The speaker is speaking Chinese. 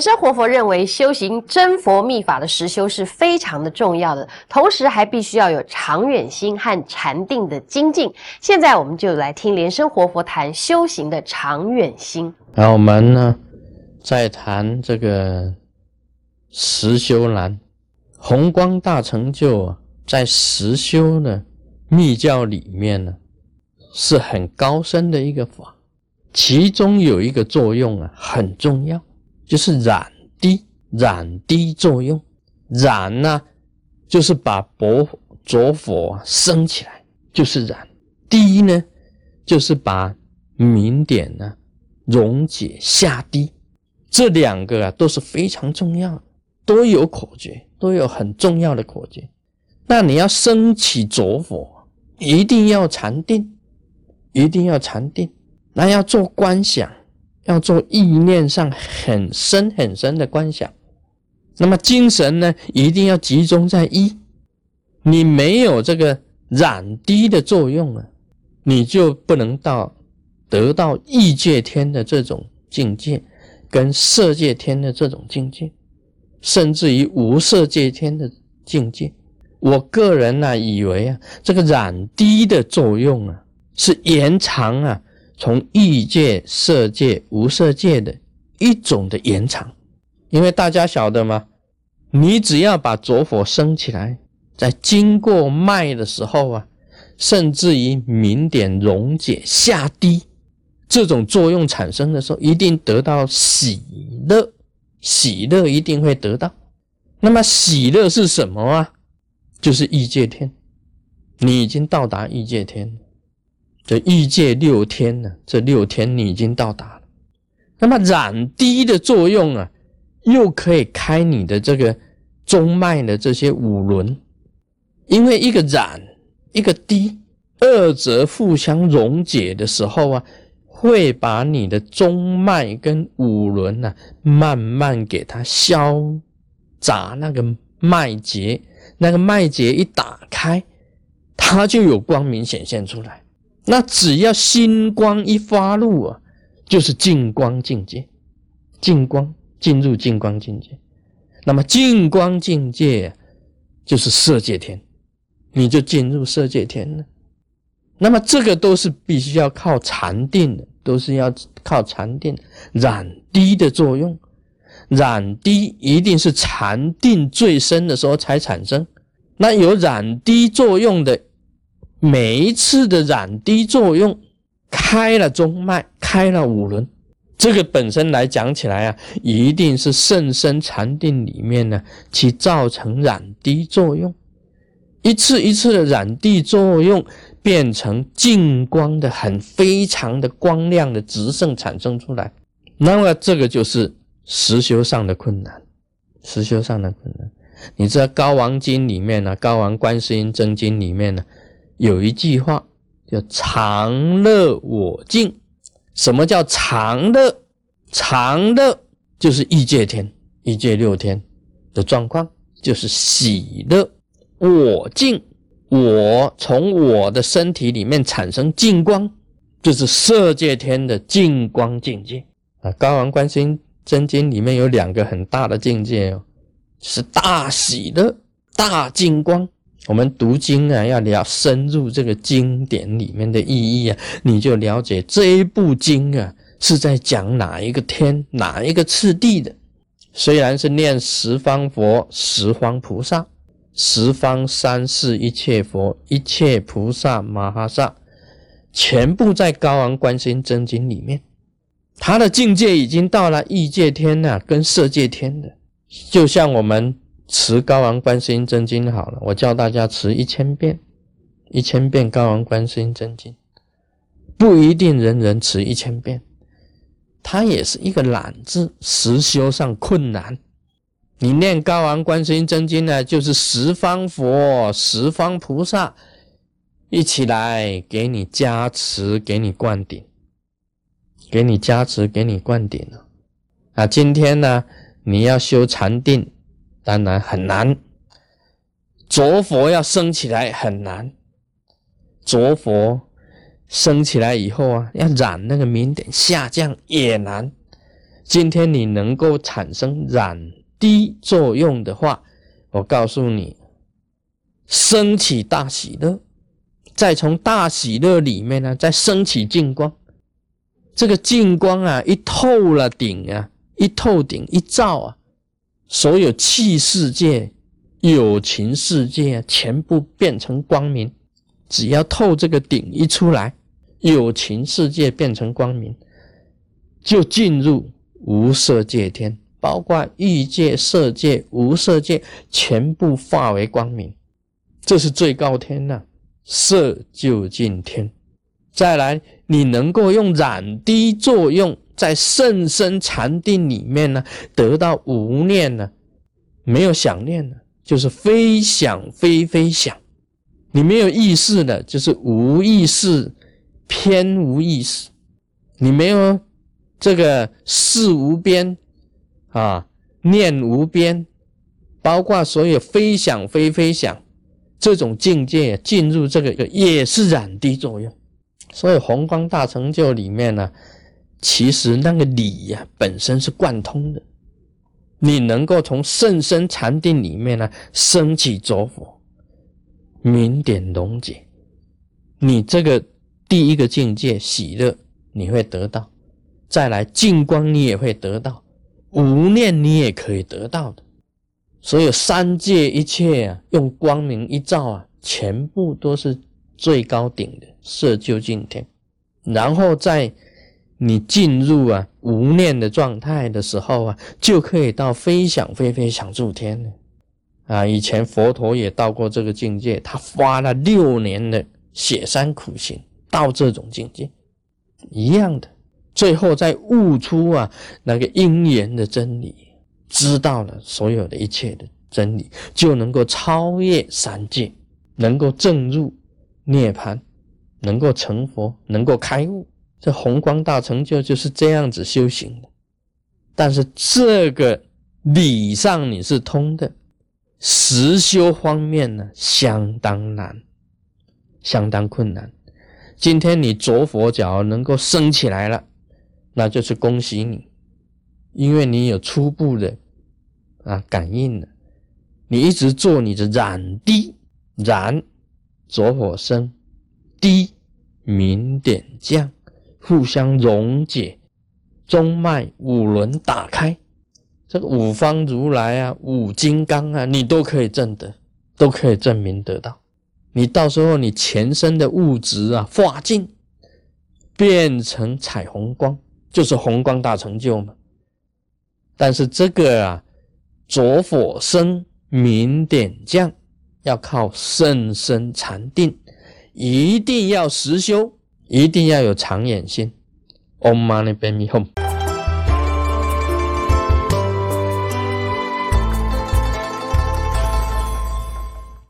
莲生活佛认为，修行真佛密法的实修是非常的重要的，同时还必须要有长远心和禅定的精进。现在我们就来听莲生活佛谈修行的长远心。那我们呢，在谈这个实修难，宏光大成就啊，在实修的密教里面呢，是很高深的一个法，其中有一个作用啊，很重要。就是染滴，染滴作用，染呢，就是把薄浊火升起来，就是染；滴呢，就是把明点呢溶解下滴。这两个啊都是非常重要的，都有口诀，都有很重要的口诀。那你要升起浊火，一定要禅定，一定要禅定，那要做观想。要做意念上很深很深的观想，那么精神呢，一定要集中在一。你没有这个染滴的作用啊，你就不能到得到异界天的这种境界，跟色界天的这种境界，甚至于无色界天的境界。我个人呢，以为啊，这个染滴的作用啊，是延长啊。从异界、色界、无色界的一种的延长，因为大家晓得吗？你只要把浊火升起来，在经过脉的时候啊，甚至于明点溶解下滴，这种作用产生的时候，一定得到喜乐，喜乐一定会得到。那么喜乐是什么啊？就是异界天，你已经到达异界天了。这异界六天呢？这六天你已经到达了。那么染滴的作用啊，又可以开你的这个中脉的这些五轮，因为一个染一个滴，二者互相溶解的时候啊，会把你的中脉跟五轮呢，慢慢给它消杂那个脉结，那个脉结一打开，它就有光明显现出来。那只要心光一发露啊，就是净光境界，净光进入净光境界。那么净光境界就是色界天，你就进入色界天了。那么这个都是必须要靠禅定的，都是要靠禅定染滴的作用，染滴一定是禅定最深的时候才产生。那有染滴作用的。每一次的染滴作用，开了中脉，开了五轮，这个本身来讲起来啊，一定是甚深禅定里面呢，去造成染滴作用，一次一次的染滴作用，变成净光的很非常的光亮的直胜产生出来，那么这个就是实修上的困难，实修上的困难。你知道《高王经》里面呢，《高王观世音真经》里面呢。有一句话叫“常乐我净”，什么叫常乐？常乐就是异界天、异界六天的状况，就是喜乐。我净，我从我的身体里面产生净光，就是色界天的净光境界啊。《高王观心真经》里面有两个很大的境界哦，是大喜乐、大净光。我们读经啊，要了深入这个经典里面的意义啊，你就了解这一部经啊是在讲哪一个天、哪一个次第的。虽然是念十方佛、十方菩萨、十方三世一切佛、一切菩萨摩诃萨，全部在高昂观心真经里面，他的境界已经到了异界天呐，跟色界天的，就像我们。持高王观世音真经好了，我教大家持一千遍，一千遍高王观世音真经，不一定人人持一千遍，它也是一个懒字，实修上困难。你念高王观世音真经呢，就是十方佛、十方菩萨一起来给你加持，给你灌顶，给你加持，给你灌顶了。啊，今天呢，你要修禅定。当然很难，浊佛要升起来很难。浊佛升起来以后啊，要染那个明点下降也难。今天你能够产生染滴作用的话，我告诉你，升起大喜乐，再从大喜乐里面呢，再升起净光。这个净光啊，一透了顶啊，一透顶一照啊，所有气世界、有情世界，全部变成光明。只要透这个顶一出来，有情世界变成光明，就进入无色界天，包括欲界、色界、无色界，全部化为光明。这是最高天呐，色就进天。再来，你能够用染滴作用，在甚深禅定里面呢，得到无念呢，没有想念呢，就是非想非非想。你没有意识的，就是无意识，偏无意识。你没有这个事无边啊，念无边，包括所有非想非非想这种境界，进入这个也是染滴作用。所以宏光大成就里面呢，其实那个理呀本身是贯通的。你能够从甚深禅定里面呢升起着火，明点溶解，你这个第一个境界喜乐你会得到，再来净光你也会得到，无念你也可以得到的。所有三界一切啊，用光明一照啊，全部都是。最高顶的色究竟天，然后在你进入啊无念的状态的时候啊，就可以到非想非非想住天了啊！以前佛陀也到过这个境界，他花了六年的雪山苦行到这种境界，一样的，最后再悟出啊那个因缘的真理，知道了所有的一切的真理，就能够超越三界，能够证入。涅槃能够成佛，能够开悟，这宏光大成就就是这样子修行的。但是这个理上你是通的，实修方面呢相当难，相当困难。今天你着佛脚能够升起来了，那就是恭喜你，因为你有初步的啊感应了。你一直做你的染滴染。着火生，低明点降，互相溶解，中脉五轮打开，这个五方如来啊，五金刚啊，你都可以证得，都可以证明得到。你到时候你全身的物质啊化尽，变成彩虹光，就是红光大成就嘛。但是这个啊，着火生，明点降。要靠甚深禅定，一定要实修，一定要有长远心。Om Mani Padme Hum。